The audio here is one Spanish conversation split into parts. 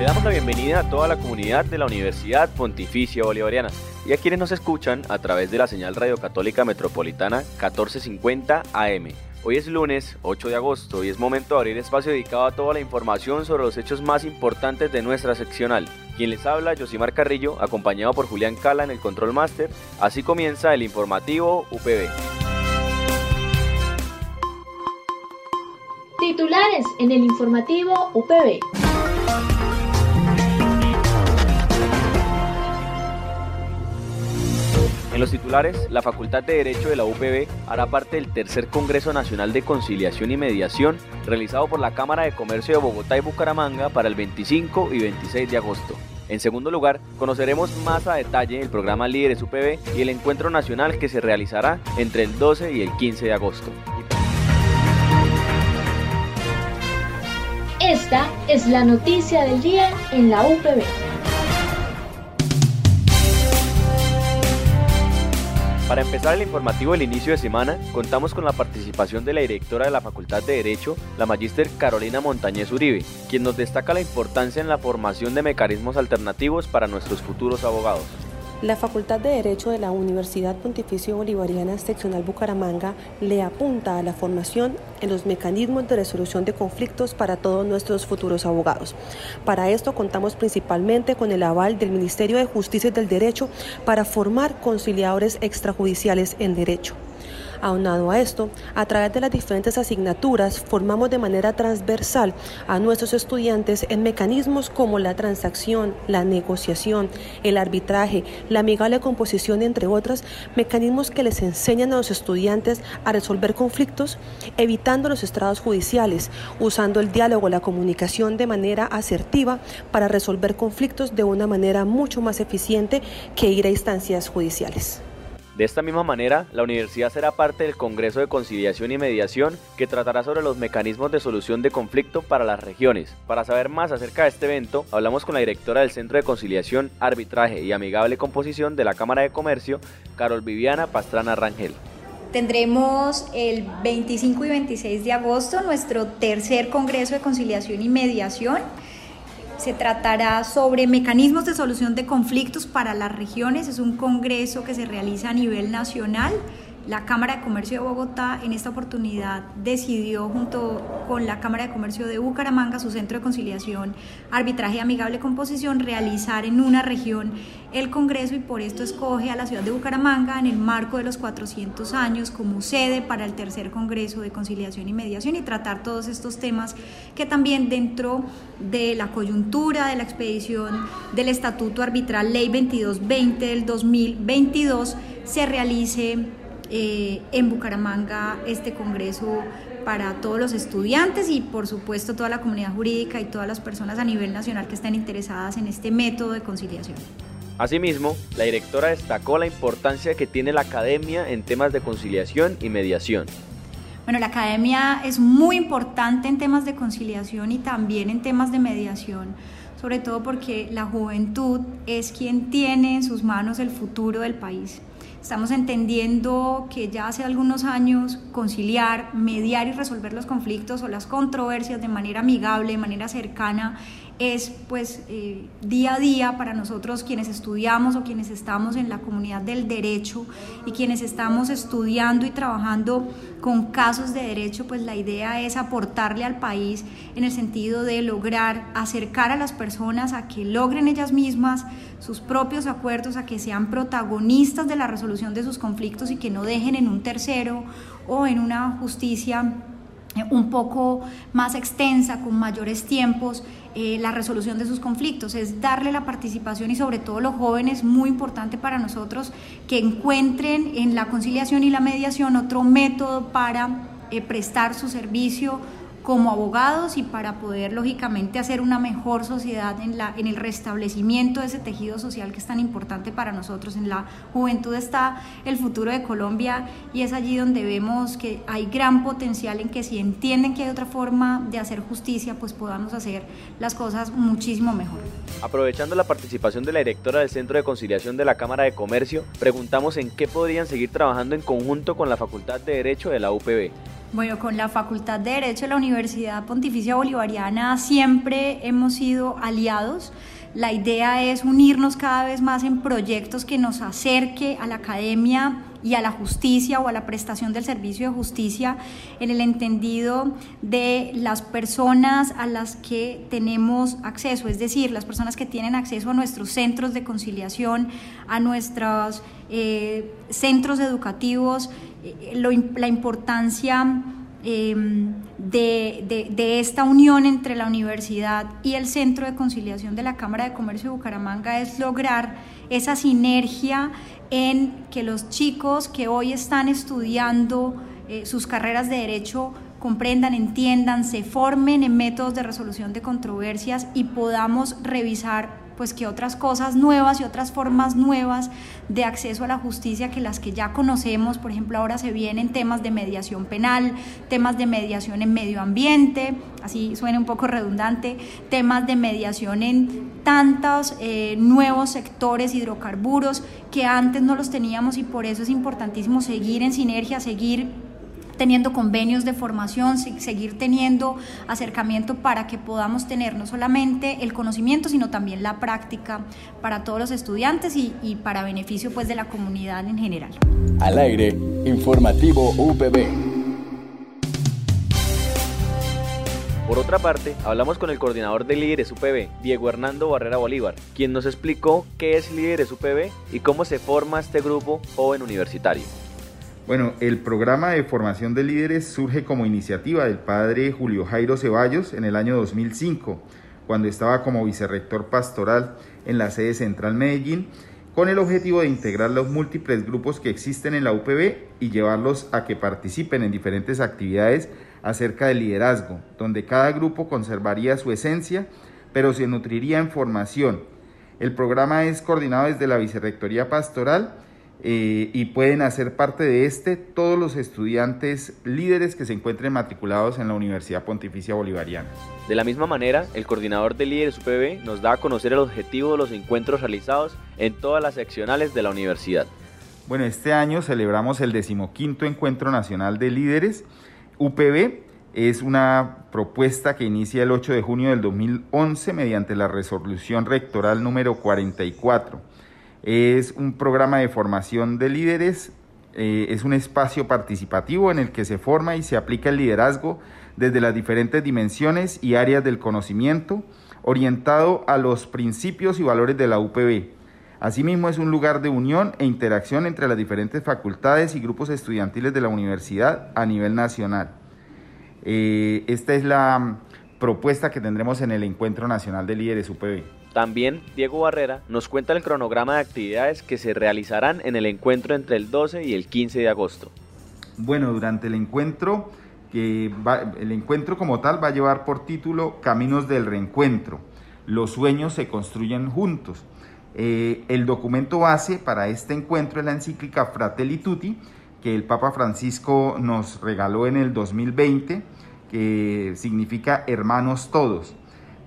Le damos la bienvenida a toda la comunidad de la Universidad Pontificia Bolivariana y a quienes nos escuchan a través de la señal Radio Católica Metropolitana 1450 AM. Hoy es lunes 8 de agosto y es momento de abrir espacio dedicado a toda la información sobre los hechos más importantes de nuestra seccional. Quien les habla, Josimar Carrillo, acompañado por Julián Cala en el Control Master. Así comienza el informativo UPB. Titulares en el informativo UPB. En los titulares, la Facultad de Derecho de la UPB hará parte del tercer Congreso Nacional de Conciliación y Mediación realizado por la Cámara de Comercio de Bogotá y Bucaramanga para el 25 y 26 de agosto. En segundo lugar, conoceremos más a detalle el programa Líderes UPB y el encuentro nacional que se realizará entre el 12 y el 15 de agosto. Esta es la noticia del día en la UPB. Para empezar el informativo del inicio de semana, contamos con la participación de la directora de la Facultad de Derecho, la magíster Carolina Montañez Uribe, quien nos destaca la importancia en la formación de mecanismos alternativos para nuestros futuros abogados. La Facultad de Derecho de la Universidad Pontificio Bolivariana Seccional Bucaramanga le apunta a la formación en los mecanismos de resolución de conflictos para todos nuestros futuros abogados. Para esto contamos principalmente con el aval del Ministerio de Justicia y del Derecho para formar conciliadores extrajudiciales en derecho. Aunado a esto, a través de las diferentes asignaturas formamos de manera transversal a nuestros estudiantes en mecanismos como la transacción, la negociación, el arbitraje, la amigable composición, entre otras, mecanismos que les enseñan a los estudiantes a resolver conflictos, evitando los estrados judiciales, usando el diálogo, la comunicación de manera asertiva para resolver conflictos de una manera mucho más eficiente que ir a instancias judiciales. De esta misma manera, la universidad será parte del Congreso de Conciliación y Mediación que tratará sobre los mecanismos de solución de conflicto para las regiones. Para saber más acerca de este evento, hablamos con la directora del Centro de Conciliación, Arbitraje y Amigable Composición de la Cámara de Comercio, Carol Viviana Pastrana Rangel. Tendremos el 25 y 26 de agosto nuestro tercer Congreso de Conciliación y Mediación se tratará sobre mecanismos de solución de conflictos para las regiones. Es un congreso que se realiza a nivel nacional la Cámara de Comercio de Bogotá en esta oportunidad decidió junto con la Cámara de Comercio de Bucaramanga, su centro de conciliación, arbitraje y amigable composición, realizar en una región el Congreso y por esto escoge a la ciudad de Bucaramanga en el marco de los 400 años como sede para el tercer Congreso de Conciliación y Mediación y tratar todos estos temas que también dentro de la coyuntura de la expedición del Estatuto Arbitral Ley 2220 del 2022 se realice eh, en Bucaramanga este congreso para todos los estudiantes y por supuesto toda la comunidad jurídica y todas las personas a nivel nacional que estén interesadas en este método de conciliación. Asimismo, la directora destacó la importancia que tiene la academia en temas de conciliación y mediación. Bueno, la academia es muy importante en temas de conciliación y también en temas de mediación, sobre todo porque la juventud es quien tiene en sus manos el futuro del país. Estamos entendiendo que ya hace algunos años conciliar, mediar y resolver los conflictos o las controversias de manera amigable, de manera cercana, es pues eh, día a día para nosotros quienes estudiamos o quienes estamos en la comunidad del derecho y quienes estamos estudiando y trabajando con casos de derecho, pues la idea es aportarle al país en el sentido de lograr acercar a las personas a que logren ellas mismas sus propios acuerdos, a que sean protagonistas de la resolución de sus conflictos y que no dejen en un tercero o en una justicia un poco más extensa, con mayores tiempos, eh, la resolución de sus conflictos, es darle la participación y sobre todo los jóvenes, muy importante para nosotros, que encuentren en la conciliación y la mediación otro método para eh, prestar su servicio como abogados y para poder lógicamente hacer una mejor sociedad en, la, en el restablecimiento de ese tejido social que es tan importante para nosotros. En la juventud está el futuro de Colombia y es allí donde vemos que hay gran potencial en que si entienden que hay otra forma de hacer justicia, pues podamos hacer las cosas muchísimo mejor. Aprovechando la participación de la directora del Centro de Conciliación de la Cámara de Comercio, preguntamos en qué podrían seguir trabajando en conjunto con la Facultad de Derecho de la UPB. Bueno, con la Facultad de Derecho de la Universidad Pontificia Bolivariana siempre hemos sido aliados. La idea es unirnos cada vez más en proyectos que nos acerque a la academia y a la justicia o a la prestación del servicio de justicia en el entendido de las personas a las que tenemos acceso, es decir, las personas que tienen acceso a nuestros centros de conciliación, a nuestros eh, centros educativos, eh, la importancia em, de, de, esta unión entre la universidad y el Centro de Conciliación de la Cámara de Comercio de Bucaramanga es lograr esa sinergia en que los chicos que hoy están estudiando eh, sus carreras de derecho comprendan, entiendan, se formen en métodos de resolución de controversias y podamos revisar pues que otras cosas nuevas y otras formas nuevas de acceso a la justicia que las que ya conocemos, por ejemplo, ahora se vienen temas de mediación penal, temas de mediación en medio ambiente, así suena un poco redundante, temas de mediación en tantos eh, nuevos sectores hidrocarburos que antes no los teníamos y por eso es importantísimo seguir en sinergia, seguir teniendo convenios de formación, seguir teniendo acercamiento para que podamos tener no solamente el conocimiento, sino también la práctica para todos los estudiantes y, y para beneficio pues de la comunidad en general. Al aire, informativo UPB. Por otra parte, hablamos con el coordinador de Líderes UPB, Diego Hernando Barrera Bolívar, quien nos explicó qué es Líderes UPB y cómo se forma este grupo joven universitario. Bueno, el programa de formación de líderes surge como iniciativa del padre Julio Jairo Ceballos en el año 2005, cuando estaba como vicerrector pastoral en la sede central Medellín, con el objetivo de integrar los múltiples grupos que existen en la UPB y llevarlos a que participen en diferentes actividades acerca del liderazgo, donde cada grupo conservaría su esencia, pero se nutriría en formación. El programa es coordinado desde la Vicerrectoría Pastoral, eh, y pueden hacer parte de este todos los estudiantes líderes que se encuentren matriculados en la Universidad Pontificia Bolivariana. De la misma manera, el coordinador de líderes UPB nos da a conocer el objetivo de los encuentros realizados en todas las seccionales de la universidad. Bueno, este año celebramos el decimoquinto Encuentro Nacional de Líderes. UPB es una propuesta que inicia el 8 de junio del 2011 mediante la resolución rectoral número 44 es un programa de formación de líderes, eh, es un espacio participativo en el que se forma y se aplica el liderazgo desde las diferentes dimensiones y áreas del conocimiento, orientado a los principios y valores de la UPB. Asimismo, es un lugar de unión e interacción entre las diferentes facultades y grupos estudiantiles de la universidad a nivel nacional. Eh, esta es la propuesta que tendremos en el Encuentro Nacional de Líderes UPB. También Diego Barrera nos cuenta el cronograma de actividades que se realizarán en el encuentro entre el 12 y el 15 de agosto. Bueno, durante el encuentro, que el encuentro como tal va a llevar por título Caminos del Reencuentro. Los sueños se construyen juntos. Eh, el documento base para este encuentro es la encíclica Fratelli Tutti, que el Papa Francisco nos regaló en el 2020, que significa hermanos todos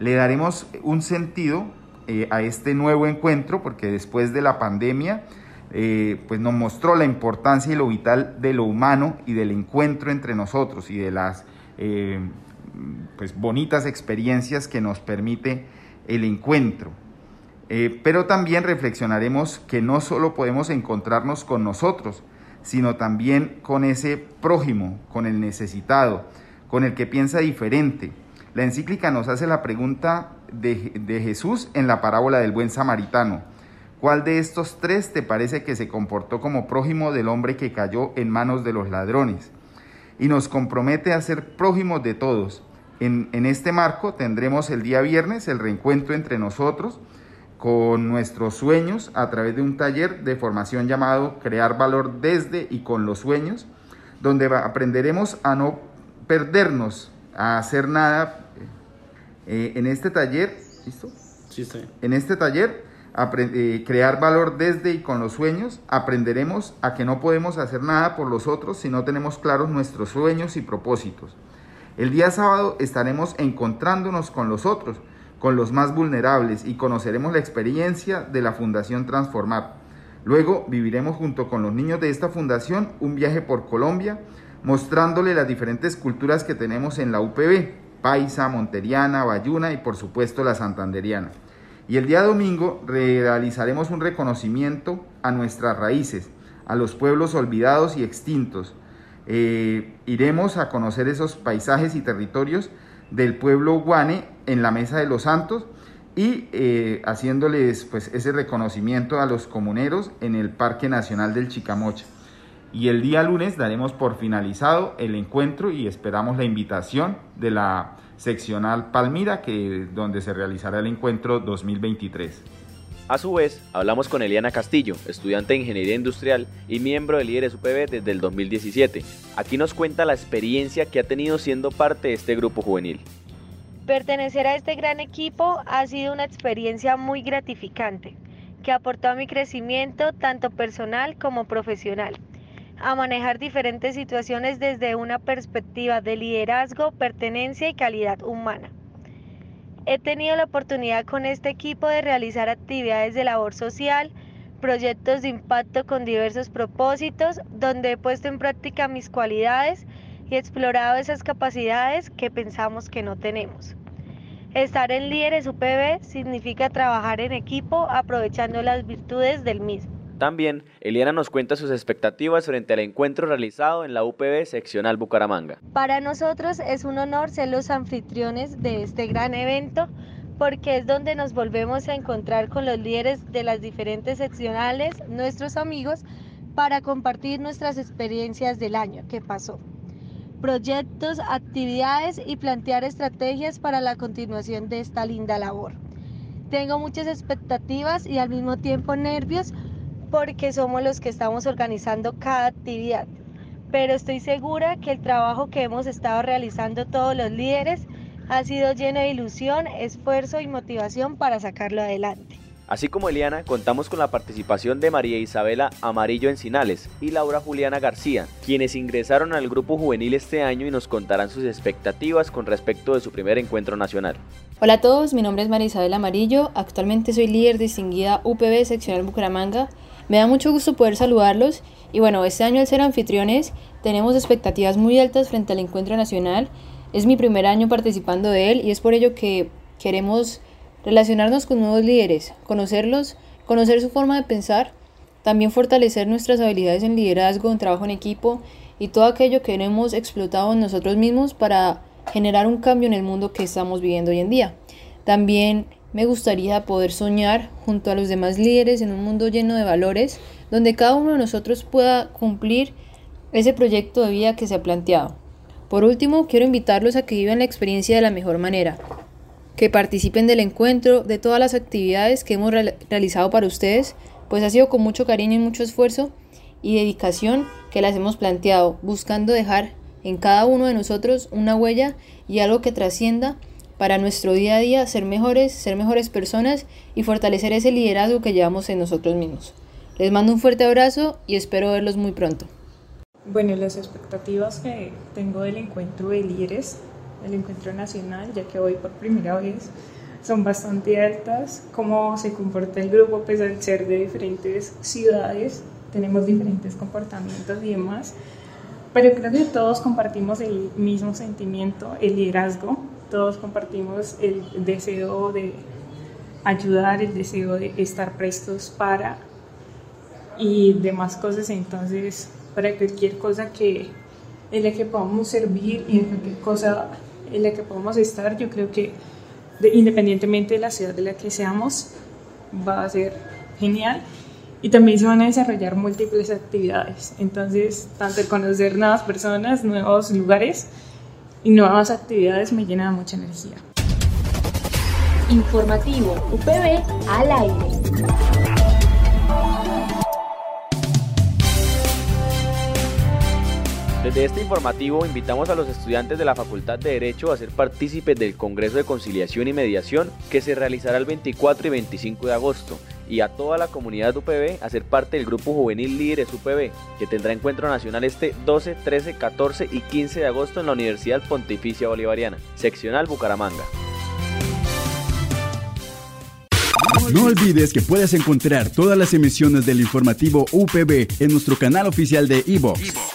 le daremos un sentido eh, a este nuevo encuentro porque después de la pandemia eh, pues nos mostró la importancia y lo vital de lo humano y del encuentro entre nosotros y de las eh, pues bonitas experiencias que nos permite el encuentro. pero también reflexionaremos que no solo podemos encontrarnos con nosotros, sino también con ese prójimo, con el necesitado, con el que piensa diferente, la encíclica nos hace la pregunta de, Jesús en la parábola del buen samaritano. ¿Cuál de estos tres te parece que se comportó como prójimo del hombre que cayó en manos de los ladrones? Y nos compromete a ser prójimos de todos. En, en, este marco tendremos el día viernes el reencuentro entre nosotros con nuestros sueños a través de un taller de formación llamado Crear Valor desde y con los sueños, donde aprenderemos a no perdernos a hacer nada. Eh, en este taller, ¿listo? Sí, estoy. En este taller, eh, crear valor desde y con los sueños, aprenderemos a que no podemos hacer nada por los otros si no tenemos claros nuestros sueños y propósitos. El día sábado estaremos encontrándonos con los otros, con los más vulnerables y conoceremos la experiencia de la Fundación Transformar. Luego viviremos junto con los niños de esta fundación un viaje por Colombia, mostrándole las diferentes culturas que tenemos en la UPB, paisa, monteriana, bayuna y por supuesto la santanderiana. Y el día domingo realizaremos un reconocimiento a nuestras raíces, a los pueblos olvidados y extintos. Eh, iremos a conocer esos paisajes y territorios del pueblo guane en la Mesa de los Santos y eh, haciéndoles pues, ese reconocimiento a los comuneros en el Parque Nacional del Chicamocha. Y el día lunes daremos por finalizado el encuentro y esperamos la invitación de la seccional Palmira, que, donde se realizará el encuentro 2023. A su vez, hablamos con Eliana Castillo, estudiante de Ingeniería Industrial y miembro de Líderes UPB desde el 2017. Aquí nos cuenta la experiencia que ha tenido siendo parte de este grupo juvenil. Pertenecer a este gran equipo ha sido una experiencia muy gratificante, que aportó a mi crecimiento tanto personal como profesional a manejar diferentes situaciones desde una perspectiva de liderazgo, pertenencia y calidad humana. He tenido la oportunidad con este equipo de realizar actividades de labor social, proyectos de impacto con diversos propósitos, donde he puesto en práctica mis cualidades y explorado esas capacidades que pensamos que no tenemos. Estar en Líderes UPB significa trabajar en equipo aprovechando las virtudes del mismo. También, Eliana nos cuenta sus expectativas frente al encuentro realizado en la UPB seccional Bucaramanga. Para nosotros es un honor ser los anfitriones de este gran evento porque es donde nos volvemos a encontrar con los líderes de las diferentes seccionales, nuestros amigos, para compartir nuestras experiencias del año que pasó, proyectos, actividades y plantear estrategias para la continuación de esta linda labor. Tengo muchas expectativas y al mismo tiempo nervios porque somos los que estamos organizando cada actividad. Pero estoy segura que el trabajo que hemos estado realizando todos los líderes ha sido lleno de ilusión, esfuerzo y motivación para sacarlo adelante. Así como Eliana, contamos con la participación de María Isabela Amarillo Encinales y Laura Juliana García, quienes ingresaron al grupo juvenil este año y nos contarán sus expectativas con respecto de su primer encuentro nacional. Hola a todos, mi nombre es María Isabela Amarillo, actualmente soy líder distinguida UPB seccional Bucaramanga me da mucho gusto poder saludarlos y bueno, este año al ser anfitriones tenemos expectativas muy altas frente al encuentro nacional. Es mi primer año participando de él y es por ello que queremos relacionarnos con nuevos líderes, conocerlos, conocer su forma de pensar, también fortalecer nuestras habilidades en liderazgo, en trabajo en equipo y todo aquello que hemos explotado en nosotros mismos para generar un cambio en el mundo que estamos viviendo hoy en día. También me gustaría poder soñar junto a los demás líderes en un mundo lleno de valores, donde cada uno de nosotros pueda cumplir ese proyecto de vida que se ha planteado. Por último, quiero invitarlos a que vivan la experiencia de la mejor manera, que participen del encuentro, de todas las actividades que hemos realizado para ustedes, pues ha sido con mucho cariño y mucho esfuerzo y dedicación que las hemos planteado, buscando dejar en cada uno de nosotros una huella y algo que trascienda para nuestro día a día ser mejores, ser mejores personas y fortalecer ese liderazgo que llevamos en nosotros mismos. Les mando un fuerte abrazo y espero verlos muy pronto. Bueno, las expectativas que tengo del encuentro de líderes, del encuentro nacional, ya que hoy por primera vez, son bastante altas. Cómo se comporta el grupo, pese a ser de diferentes ciudades, tenemos diferentes comportamientos y demás. Pero creo que todos compartimos el mismo sentimiento, el liderazgo, todos compartimos el deseo de ayudar, el deseo de estar prestos para y demás cosas. Entonces, para cualquier cosa que en la que podamos servir y en cualquier cosa en la que podamos estar, yo creo que independientemente de la ciudad de la que seamos, va a ser genial. Y también se van a desarrollar múltiples actividades. Entonces, tanto conocer nuevas personas, nuevos lugares, y nuevas actividades me llenan de mucha energía. Informativo UPB al aire. Desde este informativo invitamos a los estudiantes de la Facultad de Derecho a ser partícipes del Congreso de Conciliación y Mediación que se realizará el 24 y 25 de agosto y a toda la comunidad UPB a ser parte del grupo juvenil Líderes UPB que tendrá encuentro nacional este 12, 13, 14 y 15 de agosto en la Universidad Pontificia Bolivariana, seccional Bucaramanga. No olvides que puedes encontrar todas las emisiones del informativo UPB en nuestro canal oficial de iVox,